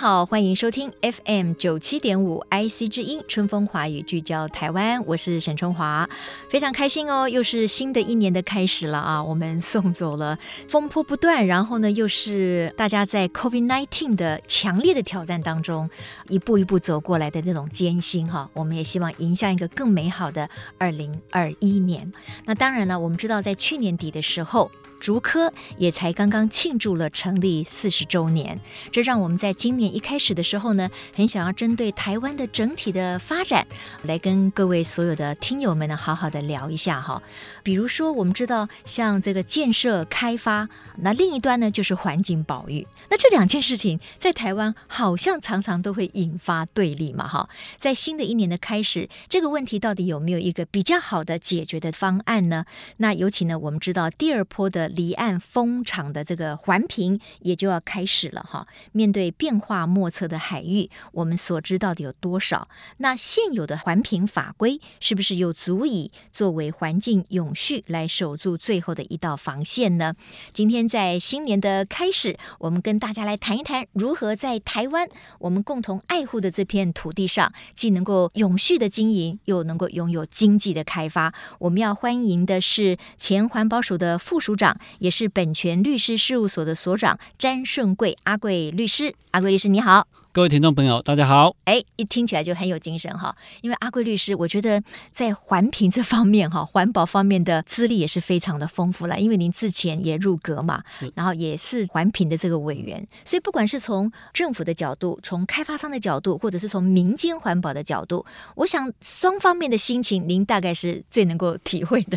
好，欢迎收听 FM 九七点五 IC 之音春风华语聚焦台湾，我是沈春华，非常开心哦，又是新的一年的开始了啊！我们送走了风波不断，然后呢，又是大家在 COVID-19 的强烈的挑战当中，一步一步走过来的这种艰辛哈，我们也希望迎向一个更美好的二零二一年。那当然了，我们知道在去年底的时候。竹科也才刚刚庆祝了成立四十周年，这让我们在今年一开始的时候呢，很想要针对台湾的整体的发展，来跟各位所有的听友们呢，好好的聊一下哈。比如说，我们知道像这个建设开发，那另一端呢就是环境保育，那这两件事情在台湾好像常常都会引发对立嘛哈。在新的一年的开始，这个问题到底有没有一个比较好的解决的方案呢？那尤其呢，我们知道第二波的。离岸风场的这个环评也就要开始了哈。面对变化莫测的海域，我们所知到底有多少？那现有的环评法规是不是又足以作为环境永续来守住最后的一道防线呢？今天在新年的开始，我们跟大家来谈一谈如何在台湾我们共同爱护的这片土地上，既能够永续的经营，又能够拥有经济的开发。我们要欢迎的是前环保署的副署长。也是本泉律师事务所的所长詹顺贵阿贵律师，阿贵律师你好，各位听众朋友大家好。哎，一听起来就很有精神哈，因为阿贵律师，我觉得在环评这方面哈，环保方面的资历也是非常的丰富了，因为您之前也入阁嘛，然后也是环评的这个委员，所以不管是从政府的角度，从开发商的角度，或者是从民间环保的角度，我想双方面的心情，您大概是最能够体会的。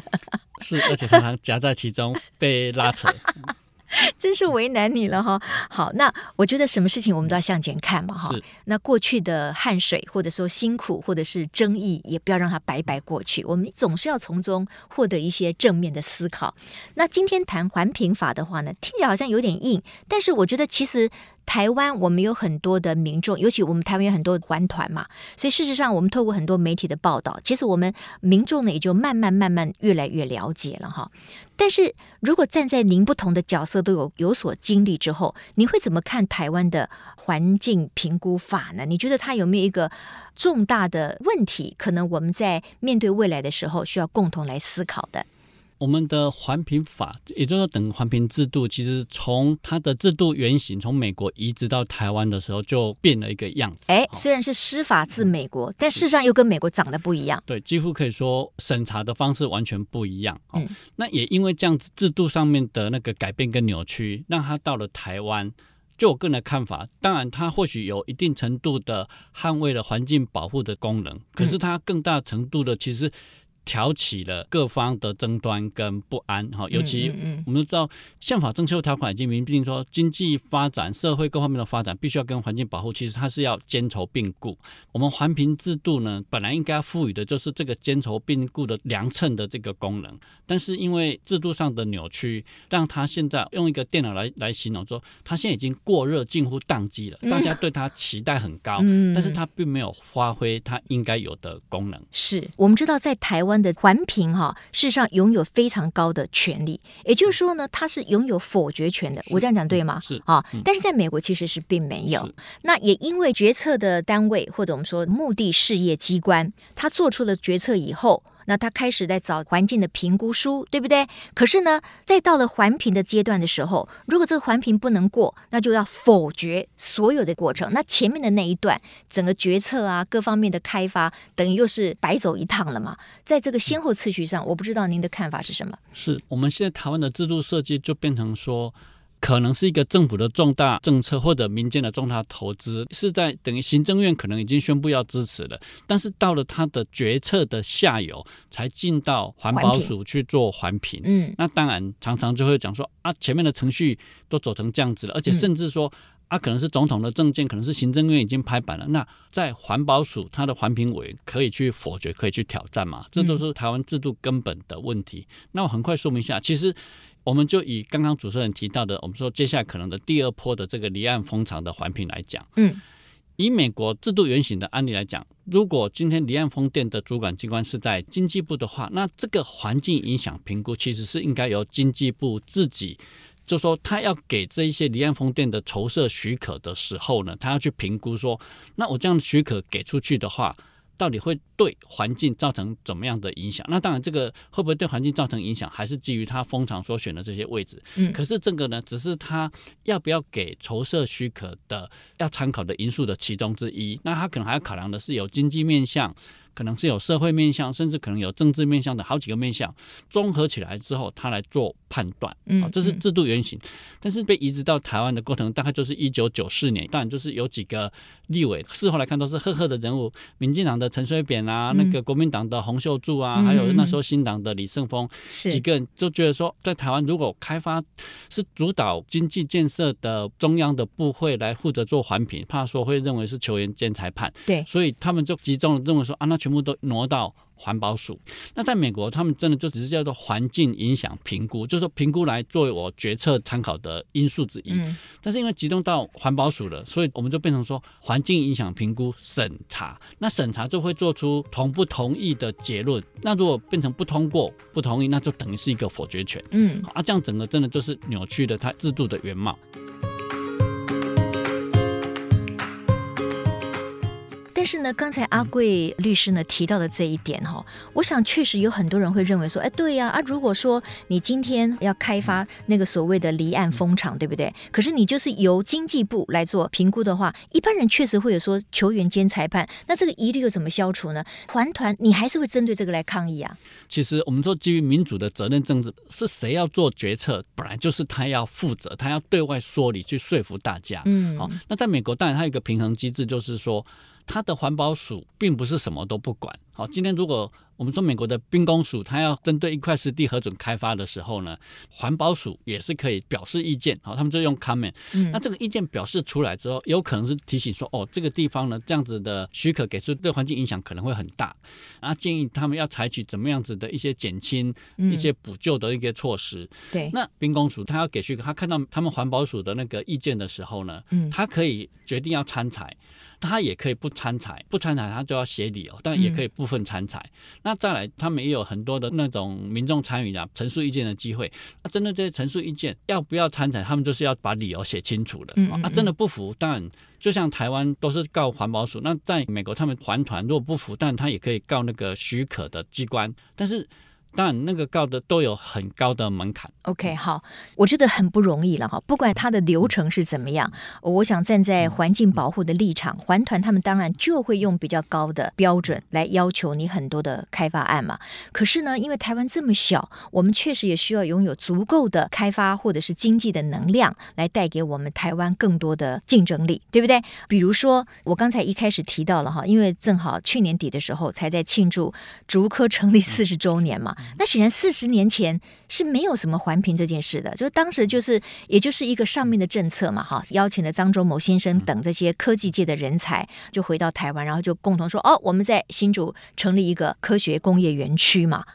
是，而且常常夹在其中被拉扯，真是为难你了哈。好，那我觉得什么事情我们都要向前看嘛哈。那过去的汗水，或者说辛苦，或者是争议，也不要让它白白过去。我们总是要从中获得一些正面的思考。那今天谈环评法的话呢，听起来好像有点硬，但是我觉得其实。台湾我们有很多的民众，尤其我们台湾有很多环团嘛，所以事实上我们透过很多媒体的报道，其实我们民众呢也就慢慢慢慢越来越了解了哈。但是如果站在您不同的角色都有有所经历之后，你会怎么看台湾的环境评估法呢？你觉得它有没有一个重大的问题？可能我们在面对未来的时候需要共同来思考的。我们的环评法，也就是说，等环评制度，其实从它的制度原型从美国移植到台湾的时候，就变了一个样子。哎，虽然是师法自美国，但事实上又跟美国长得不一样。对，几乎可以说审查的方式完全不一样。嗯，那也因为这样子制度上面的那个改变跟扭曲，让它到了台湾，就我个人的看法，当然它或许有一定程度的捍卫了环境保护的功能，可是它更大程度的其实。挑起了各方的争端跟不安，哈，尤其我们都知道，宪法征修条款已经明定说，经济发展、社会各方面的发展必须要跟环境保护，其实它是要兼筹并顾。我们环评制度呢，本来应该赋予的就是这个兼筹并顾的量称的这个功能，但是因为制度上的扭曲，让它现在用一个电脑来来形容说，它现在已经过热，近乎宕机了。大家对它期待很高，但是它并没有发挥它应该有的功能。是我们知道在台湾。的环评哈，事实上拥有非常高的权利，也就是说呢，它是拥有否决权的。我这样讲对吗？是啊，但是在美国其实是并没有。那也因为决策的单位或者我们说目的事业机关，他做出了决策以后。那他开始在找环境的评估书，对不对？可是呢，在到了环评的阶段的时候，如果这个环评不能过，那就要否决所有的过程。那前面的那一段，整个决策啊，各方面的开发，等于又是白走一趟了嘛。在这个先后次序上，我不知道您的看法是什么？是我们现在台湾的制度设计就变成说。可能是一个政府的重大政策，或者民间的重大投资，是在等于行政院可能已经宣布要支持了，但是到了他的决策的下游，才进到环保署去做环评。嗯，那当然常常就会讲说啊，前面的程序都走成这样子了，而且甚至说。啊，可能是总统的证件，可能是行政院已经拍板了。那在环保署，它的环评委可以去否决，可以去挑战嘛？这都是台湾制度根本的问题。嗯、那我很快说明一下，其实我们就以刚刚主持人提到的，我们说接下来可能的第二波的这个离岸风场的环评来讲，嗯。以美国制度原型的案例来讲，如果今天离岸风电的主管机关是在经济部的话，那这个环境影响评估其实是应该由经济部自己，就说他要给这一些离岸风电的筹设许可的时候呢，他要去评估说，那我这样的许可给出去的话。到底会对环境造成怎么样的影响？那当然，这个会不会对环境造成影响，还是基于他风场所选的这些位置。嗯，可是这个呢，只是他要不要给筹设许可的要参考的因素的其中之一。那他可能还要考量的是有经济面向。可能是有社会面向，甚至可能有政治面向的好几个面向，综合起来之后，他来做判断。嗯，这是制度原型。但是被移植到台湾的过程，大概就是一九九四年。当然，就是有几个立委，事后来看都是赫赫的人物，民进党的陈水扁啊，那个国民党的洪秀柱啊，还有那时候新党的李胜峰，几个人就觉得说，在台湾如果开发是主导经济建设的中央的部会来负责做环评，怕说会认为是球员兼裁判。对，所以他们就集中认为说啊，那。全部都挪到环保署。那在美国，他们真的就只是叫做环境影响评估，就是说评估来作为我决策参考的因素之一。嗯。但是因为集中到环保署了，所以我们就变成说环境影响评估审查。那审查就会做出同不同意的结论。那如果变成不通过、不同意，那就等于是一个否决权。嗯。啊，这样整个真的就是扭曲了它制度的原貌。但是呢，刚才阿贵律师呢提到的这一点哈，我想确实有很多人会认为说，哎，对呀，啊，如果说你今天要开发那个所谓的离岸风场，对不对？可是你就是由经济部来做评估的话，一般人确实会有说球员兼裁判，那这个疑虑又怎么消除呢？环团你还是会针对这个来抗议啊？其实我们说基于民主的责任政治，是谁要做决策，本来就是他要负责，他要对外说理去说服大家。嗯，好，那在美国当然它有一个平衡机制，就是说。它的环保署并不是什么都不管。好，今天如果我们说美国的兵工署，它要针对一块湿地核准开发的时候呢，环保署也是可以表示意见。好，他们就用 comment。那这个意见表示出来之后，有可能是提醒说，哦，这个地方呢，这样子的许可给出对环境影响可能会很大，然后建议他们要采取怎么样子的一些减轻、一些补救的一个措施。对。那兵工署他要给许可，他看到他们环保署的那个意见的时候呢，嗯他可以决定要参采。他也可以不参采，不参采他就要写理由，但也可以部分参采。嗯、那再来，他们也有很多的那种民众参与的陈述意见的机会。那针对这些陈述意见，要不要参采，他们就是要把理由写清楚的。嗯嗯嗯啊，真的不服，当然就像台湾都是告环保署，那在美国他们环团如果不服，但他也可以告那个许可的机关，但是。当然，那个告的都有很高的门槛。OK，好，我觉得很不容易了哈。不管它的流程是怎么样，我想站在环境保护的立场，环团他们当然就会用比较高的标准来要求你很多的开发案嘛。可是呢，因为台湾这么小，我们确实也需要拥有足够的开发或者是经济的能量，来带给我们台湾更多的竞争力，对不对？比如说，我刚才一开始提到了哈，因为正好去年底的时候才在庆祝竹科成立四十周年嘛。那显然四十年前是没有什么环评这件事的，就是当时就是也就是一个上面的政策嘛，哈，邀请了张忠谋先生等这些科技界的人才，就回到台湾，然后就共同说，哦，我们在新竹成立一个科学工业园区嘛。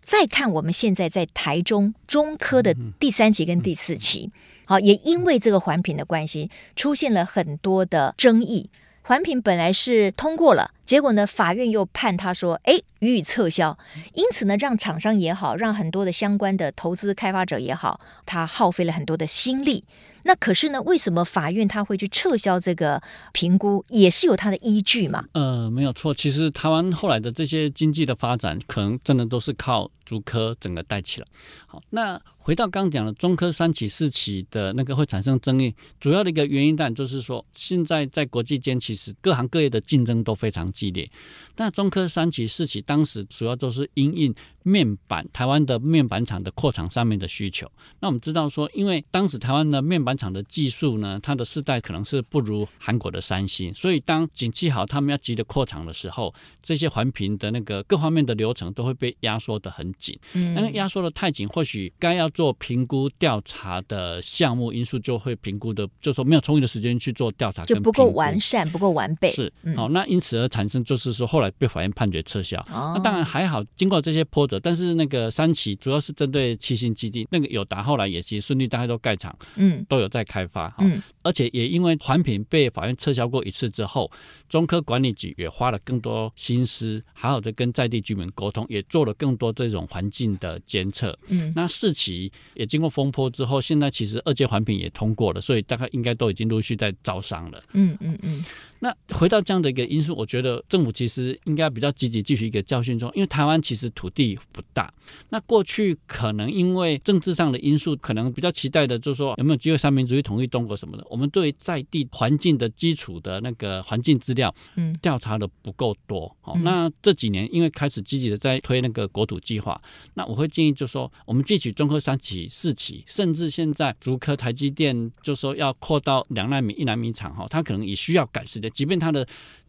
再看我们现在在台中中科的第三期跟第四期，好，也因为这个环评的关系，出现了很多的争议。环评本来是通过了，结果呢，法院又判他说，哎，予以撤销。因此呢，让厂商也好，让很多的相关的投资开发者也好，他耗费了很多的心力。那可是呢，为什么法院他会去撤销这个评估，也是有他的依据嘛？呃，没有错。其实台湾后来的这些经济的发展，可能真的都是靠竹科整个带起了。好，那回到刚刚讲的中科三起、四起的那个会产生争议，主要的一个原因，当然就是说，现在在国际间，其实各行各业的竞争都非常激烈。那中科三期、四期当时主要都是因应面板台湾的面板厂的扩厂上面的需求。那我们知道说，因为当时台湾的面板厂的技术呢，它的世代可能是不如韩国的三星，所以当景气好，他们要急着扩厂的时候，这些环评的那个各方面的流程都会被压缩的很紧。嗯，那压缩的太紧，或许该要做评估调查的项目因素就会评估的，就说没有充裕的时间去做调查，就不够完善，不够完备。是，好，那因此而产生就是说后来被法院判决撤销。那当然还好，经过这些波折，但是那个三期主要是针对七星基地，那个友达后来也其实顺利，大家都盖厂，嗯，都有在开发，嗯，而且也因为环评被法院撤销过一次之后，中科管理局也花了更多心思，好好的跟在地居民沟通，也做了更多这种环境的监测，嗯，那四期也经过风波之后，现在其实二阶环评也通过了，所以大概应该都已经陆续在招商了，嗯嗯嗯。那回到这样的一个因素，我觉得政府其实应该比较积极继续一个教训中，因为台湾其实土地不大。那过去可能因为政治上的因素，可能比较期待的就是说有没有机会三民主义统一中国什么的。我们对在地环境的基础的那个环境资料，嗯，调查的不够多。好，那这几年因为开始积极的在推那个国土计划，那我会建议就是说，我们汲取中科三期、四期，甚至现在竹科台积电就说要扩到两纳米、一纳米厂，哈，它可能也需要改时间。即便它的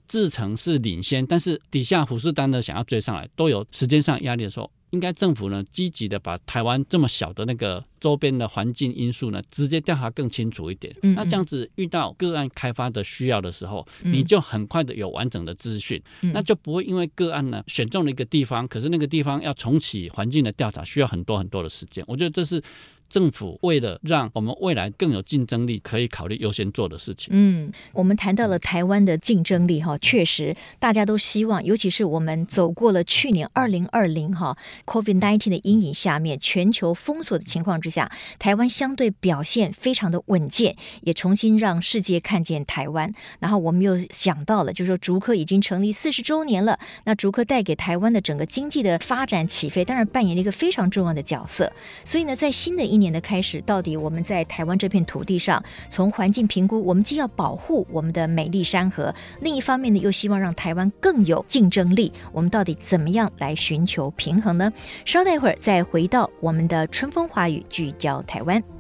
制程是领先，但是底下虎视眈眈想要追上来，都有时间上压力的时候，应该政府呢积极的把台湾这么小的那个周边的环境因素呢，直接调查更清楚一点。嗯嗯，那这样子遇到个案开发的需要的时候，你就很快的有完整的资讯，嗯，那就不会因为个案呢选中了一个地方，可是那个地方要重启环境的调查，需要很多很多的时间。我觉得这是。政府为了让我们未来更有竞争力，可以考虑优先做的事情。嗯，我们谈到了台湾的竞争力哈，确实大家都希望，尤其是我们走过了去年二零二零哈 COVID nineteen 的阴影下面，全球封锁的情况之下，台湾相对表现非常的稳健，也重新让世界看见台湾。然后我们又想到了，就是说竹科已经成立四十周年了，那竹科带给台湾的整个经济的发展起飞，当然扮演了一个非常重要的角色。所以呢，在新的一今。年的开始，到底我们在台湾这片土地上，从环境评估，我们既要保护我们的美丽山河，另一方面呢，又希望让台湾更有竞争力。我们到底怎么样来寻求平衡呢？稍待一会儿，再回到我们的春风华语，聚焦台湾。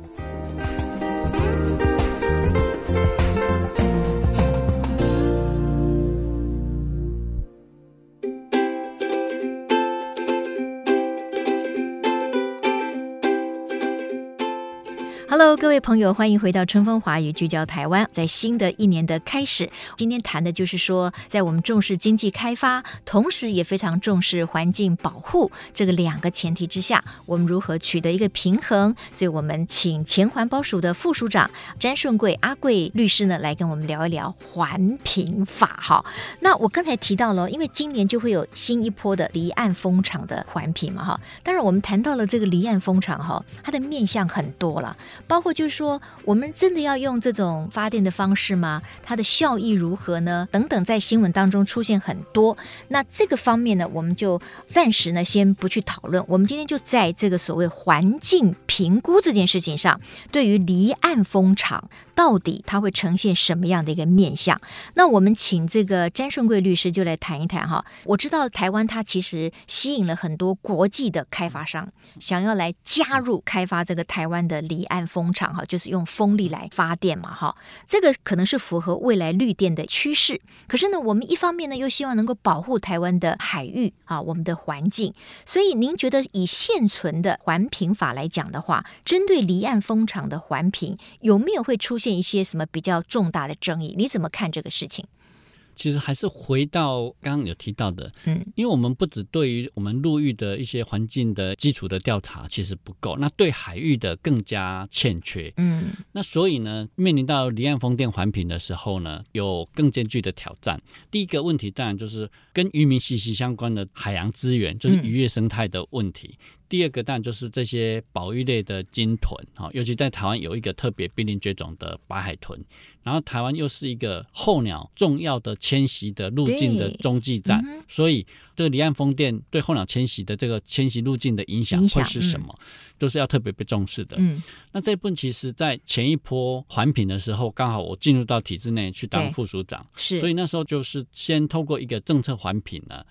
各位朋友，欢迎回到春风华语聚焦台湾。在新的一年的开始，今天谈的就是说，在我们重视经济开发，同时也非常重视环境保护这个两个前提之下，我们如何取得一个平衡？所以，我们请前环保署的副署长詹顺贵阿贵律师呢，来跟我们聊一聊环评法。哈，那我刚才提到了，因为今年就会有新一波的离岸风场的环评嘛，哈。当然，我们谈到了这个离岸风场，哈，它的面向很多了。包括就是说，我们真的要用这种发电的方式吗？它的效益如何呢？等等，在新闻当中出现很多。那这个方面呢，我们就暂时呢先不去讨论。我们今天就在这个所谓环境评估这件事情上，对于离岸风场。到底它会呈现什么样的一个面相？那我们请这个詹顺贵律师就来谈一谈哈。我知道台湾它其实吸引了很多国际的开发商，想要来加入开发这个台湾的离岸风场哈，就是用风力来发电嘛哈。这个可能是符合未来绿电的趋势。可是呢，我们一方面呢又希望能够保护台湾的海域啊，我们的环境。所以您觉得以现存的环评法来讲的话，针对离岸风场的环评有没有会出现？现一些什么比较重大的争议？你怎么看这个事情？其实还是回到刚刚有提到的，嗯，因为我们不只对于我们陆域的一些环境的基础的调查其实不够，那对海域的更加欠缺，嗯，那所以呢，面临到离岸风电环评的时候呢，有更艰巨的挑战。第一个问题当然就是跟渔民息息相关的海洋资源，就是渔业生态的问题。嗯第二个当然就是这些保育类的鲸豚，哈，尤其在台湾有一个特别濒临绝种的白海豚，然后台湾又是一个候鸟重要的迁徙的路径的中继站，嗯、所以这个离岸风电对候鸟迁徙的这个迁徙路径的影响会是什么，嗯、都是要特别被重视的。嗯，那这一部分其实在前一波环评的时候，刚好我进入到体制内去当副署长，是，所以那时候就是先透过一个政策环评呢。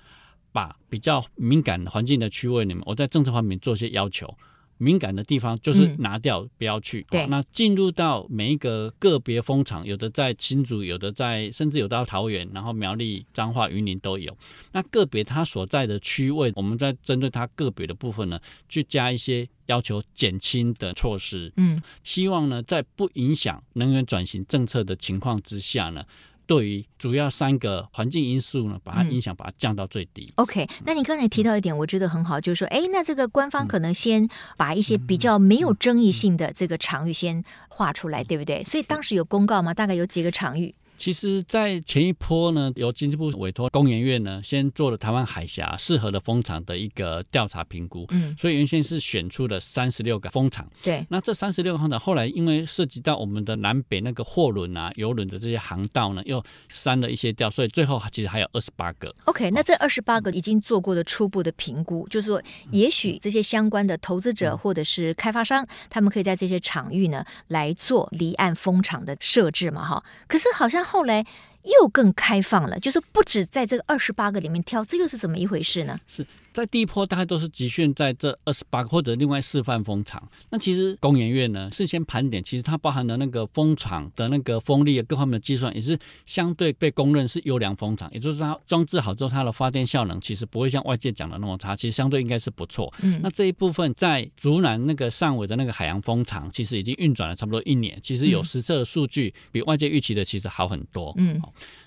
把比较敏感环境的区位里面，我在政策方面做些要求。敏感的地方就是拿掉，嗯、不要去。对，那进入到每一个个别风场，有的在新竹，有的在，甚至有到桃园，然后苗栗、彰化、云林都有。那个别它所在的区位，我们在针对它个别的部分呢，去加一些要求减轻的措施。嗯，希望呢，在不影响能源转型政策的情况之下呢。对于主要三个环境因素呢，把它影响把它降到最低。嗯、OK，那你刚才提到一点，我觉得很好，就是说，哎，那这个官方可能先把一些比较没有争议性的这个场域先画出来，对不对？所以当时有公告吗？大概有几个场域？其实，在前一波呢，由经济部委托工研院呢，先做了台湾海峡适合的风场的一个调查评估。嗯，所以原先是选出了三十六个风场。对，那这三十六个风场后来因为涉及到我们的南北那个货轮啊、游轮的这些航道呢，又删了一些掉，所以最后其实还有二十八个。OK，那这二十八个已经做过的初步的评估，就是说，也许这些相关的投资者或者是开发商，他们可以在这些场域呢来做离岸风场的设置嘛，哈。可是好像。后来又更开放了，就是不止在这个二十八个里面挑，这又是怎么一回事呢？是。在第一波大概都是集训在这二十八个或者另外示范风场。那其实工研院呢事先盘点，其实它包含的那个风场的那个风力各方面的计算，也是相对被公认是优良风场。也就是它装置好之后，它的发电效能其实不会像外界讲的那么差，其实相对应该是不错。嗯，那这一部分在竹南那个上尾的那个海洋风场，其实已经运转了差不多一年，其实有实测的数据比外界预期的其实好很多。嗯。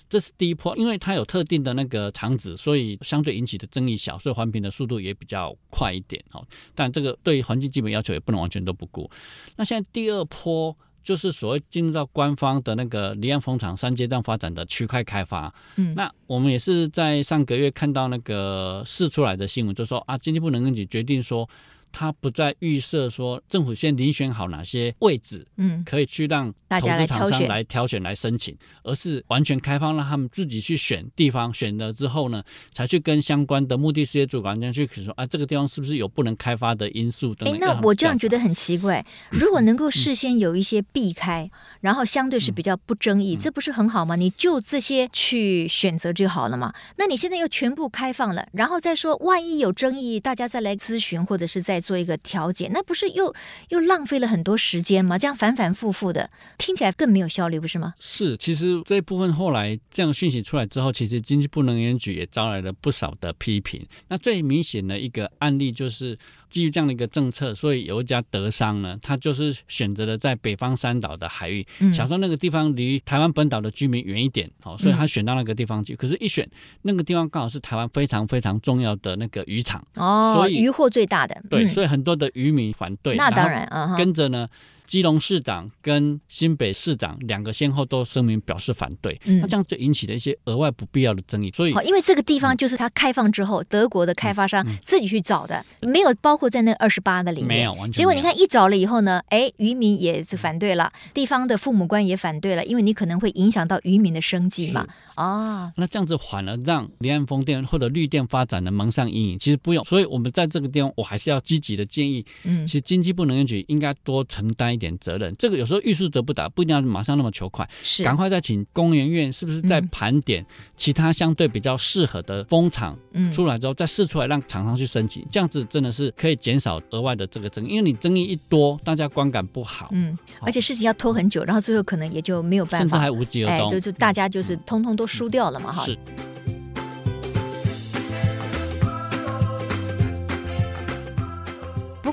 这是第一波，因为它有特定的那个场址，所以相对引起的争议小，所以环评的速度也比较快一点。哦，但这个对环境基本要求也不能完全都不顾。那现在第二波就是所谓进入到官方的那个离岸风场三阶段发展的区块开发。嗯，那我们也是在上个月看到那个试出来的新闻，就说啊，经济部能源局决定说。他不再预设说政府先遴选好哪些位置，嗯，可以去让投资厂商来挑选来申请，而是完全开放，让他们自己去选地方，选了之后呢，才去跟相关的目的事业主管家去说啊，这个地方是不是有不能开发的因素等等？哎，那我这样觉得很奇怪，如果能够事先有一些避开，嗯、然后相对是比较不争议，嗯、这不是很好吗？你就这些去选择就好了嘛。那你现在又全部开放了，然后再说万一有争议，大家再来咨询或者是做一个调解，那不是又又浪费了很多时间吗？这样反反复复的，听起来更没有效率，不是吗？是，其实这一部分后来这样讯息出来之后，其实经济部能源局也招来了不少的批评。那最明显的一个案例就是。基于这样的一个政策，所以有一家德商呢，他就是选择了在北方三岛的海域，嗯、想说那个地方离台湾本岛的居民远一点，好，所以他选到那个地方去。嗯、可是，一选那个地方刚好是台湾非常非常重要的那个渔场哦，所以渔获最大的。对，嗯、所以很多的渔民反对。那当然，啊，跟着呢。基隆市长跟新北市长两个先后都声明表示反对，嗯、那这样就引起了一些额外不必要的争议。所以，因为这个地方就是它开放之后，嗯、德国的开发商自己去找的，嗯、没有包括在那二十八个里面。没有，完全。结果你看一找了以后呢，哎，渔民也是反对了，地方的父母官也反对了，因为你可能会影响到渔民的生计嘛。啊，哦、那这样子反而让离岸风电或者绿电发展的蒙上阴影。其实不用，所以我们在这个地方，我还是要积极的建议，嗯，其实经济部能源局应该多承担一点责任。这个。有时候欲速则不达，不一定要马上那么求快，是赶快再请工研院是不是再盘点其他相对比较适合的风场出来之后，再试出来让厂商去申请，这样子真的是可以减少额外的这个争议，因为你争议一多，大家观感不好，嗯，而且事情要拖很久，然后最后可能也就没有办法，甚至还无疾而终，就就大家就是通通都输掉了嘛，哈。是。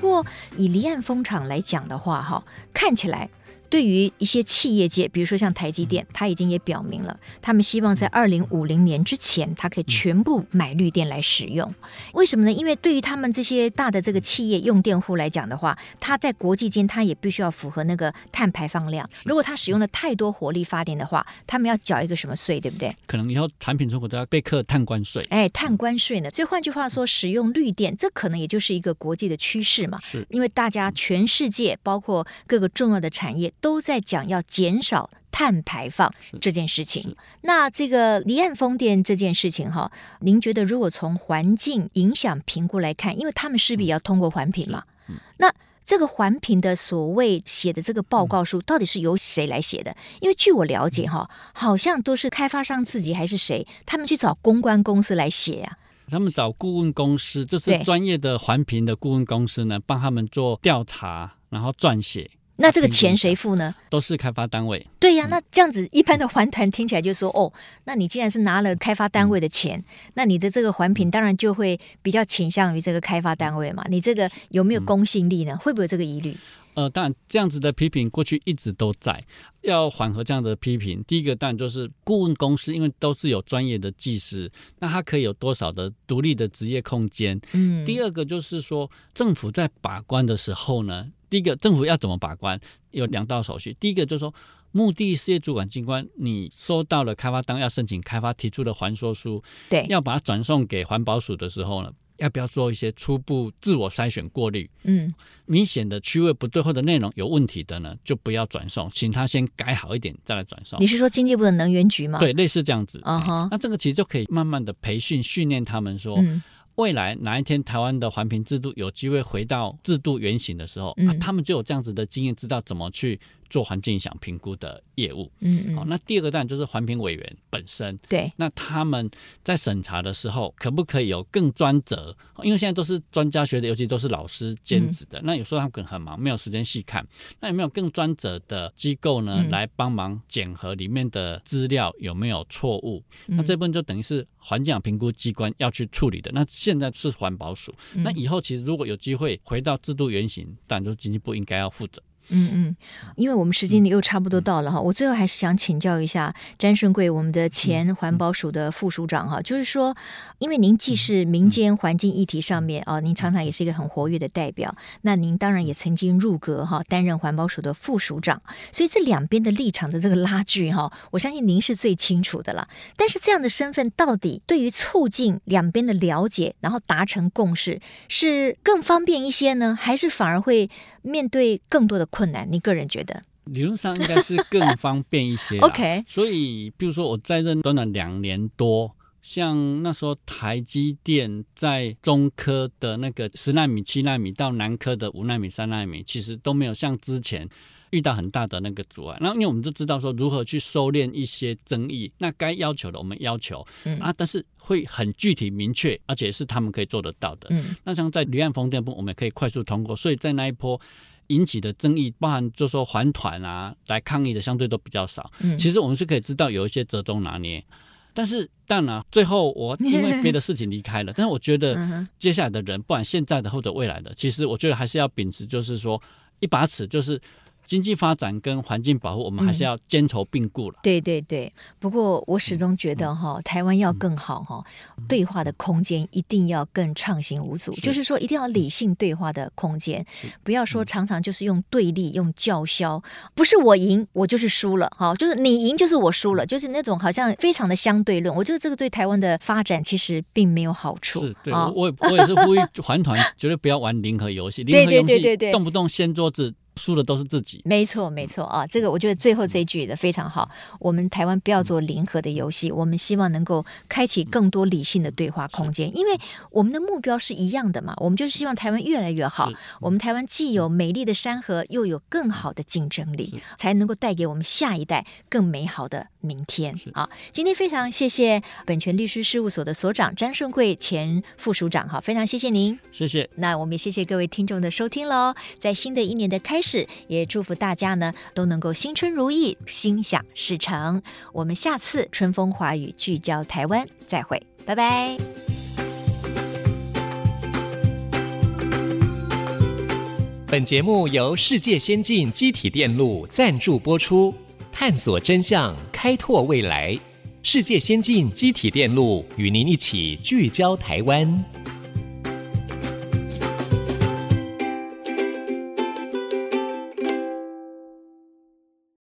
不过以离岸风场来讲的话，哈，看起来。对于一些企业界，比如说像台积电，他已经也表明了，他们希望在二零五零年之前，他可以全部买绿电来使用。为什么呢？因为对于他们这些大的这个企业用电户来讲的话，他在国际间他也必须要符合那个碳排放量。如果他使用了太多火力发电的话，他们要缴一个什么税，对不对？可能以后产品出口都要被课碳关税。哎，碳关税呢？所以换句话说，使用绿电，这可能也就是一个国际的趋势嘛。是，因为大家全世界包括各个重要的产业。都在讲要减少碳排放这件事情。那这个离岸风电这件事情哈，您觉得如果从环境影响评估来看，因为他们势必要通过环评嘛，那这个环评的所谓写的这个报告书，到底是由谁来写的？因为据我了解哈，好像都是开发商自己还是谁，他们去找公关公司来写呀、啊。他们找顾问公司，就是专业的环评的顾问公司呢，帮他们做调查，然后撰写。那这个钱谁付呢？都是开发单位。对呀、啊，那这样子一般的环团听起来就说，哦，那你既然是拿了开发单位的钱，嗯、那你的这个环评当然就会比较倾向于这个开发单位嘛。你这个有没有公信力呢？嗯、会不会有这个疑虑？呃，当然这样子的批评过去一直都在，要缓和这样的批评，第一个当然就是顾问公司，因为都是有专业的技师，那他可以有多少的独立的职业空间？嗯，第二个就是说政府在把关的时候呢。第一个，政府要怎么把关？有两道手续。第一个就是说，目的事业主管机关，你收到了开发单要申请开发提出的还说书，对，要把它转送给环保署的时候呢，要不要做一些初步自我筛选过滤？嗯，明显的区位不对或者内容有问题的呢，就不要转送，请他先改好一点再来转送。你是说经济部的能源局吗？对，类似这样子。嗯哼，那这个其实就可以慢慢的培训训练他们说。嗯未来哪一天台湾的环评制度有机会回到制度原型的时候，嗯。啊、他们就有这样子的经验，知道怎么去做环境影响评估的业务。嗯嗯。好、哦，那第二个当然就是环评委员本身。对。那他们在审查的时候，可不可以有更专责？因为现在都是专家学的，尤其都是老师兼职的。嗯、那有时候他们可能很忙，没有时间细看。那有没有更专责的机构呢？嗯、来帮忙检核里面的资料有没有错误？嗯、那这部分就等于是。环境评估机关要去处理的，那现在是环保署。嗯、那以后其实如果有机会回到制度原型，当然就是经济部应该要负责。嗯嗯，因为我们时间又差不多到了哈，嗯、我最后还是想请教一下詹顺贵，我们的前环保署的副署长哈，嗯、就是说，因为您既是民间环境议题上面啊，您常常也是一个很活跃的代表，那您当然也曾经入阁哈，担任环保署的副署长，所以这两边的立场的这个拉锯哈，我相信您是最清楚的了。但是这样的身份到底对于促进两边的了解，然后达成共识，是更方便一些呢，还是反而会？面对更多的困难，你个人觉得？理论上应该是更方便一些。OK，所以比如说我在任短短两年多，像那时候台积电在中科的那个十纳米、七纳米到南科的五纳米、三纳米，其实都没有像之前遇到很大的那个阻碍。然后因为我们就知道说如何去收敛一些争议，那该要求的我们要求，嗯啊，但是会很具体明确，而且是他们可以做得到的。嗯，那像在离岸风电部，我们也可以快速通过，所以在那一波。引起的争议，包含就说还团啊来抗议的相对都比较少。嗯，其实我们是可以知道有一些折中拿捏，但是当然最后我 因为别的事情离开了。但是我觉得接下来的人，不管现在的或者未来的，其实我觉得还是要秉持，就是说一把尺，就是。经济发展跟环境保护，我们还是要兼筹并顾了。对对对，不过我始终觉得哈，台湾要更好哈，对话的空间一定要更畅行无阻。就是说，一定要理性对话的空间，不要说常常就是用对立、用叫嚣，不是我赢我就是输了哈，就是你赢就是我输了，就是那种好像非常的相对论。我觉得这个对台湾的发展其实并没有好处。是对，我我也是呼吁环团 绝对不要玩零和游戏，零和游戏动不动掀桌子。输的都是自己，没错没错啊！这个我觉得最后这一句的非常好。我们台湾不要做零和的游戏，我们希望能够开启更多理性的对话空间，因为我们的目标是一样的嘛。我们就是希望台湾越来越好。我们台湾既有美丽的山河，又有更好的竞争力，才能够带给我们下一代更美好的明天啊！今天非常谢谢本泉律师事务所的所长詹顺贵前副署长哈，非常谢谢您，谢谢。那我们也谢谢各位听众的收听喽，在新的一年的开是，也祝福大家呢都能够新春如意，心想事成。我们下次春风华语聚焦台湾，再会，拜拜。本节目由世界先进机体电路赞助播出，探索真相，开拓未来。世界先进机体电路与您一起聚焦台湾。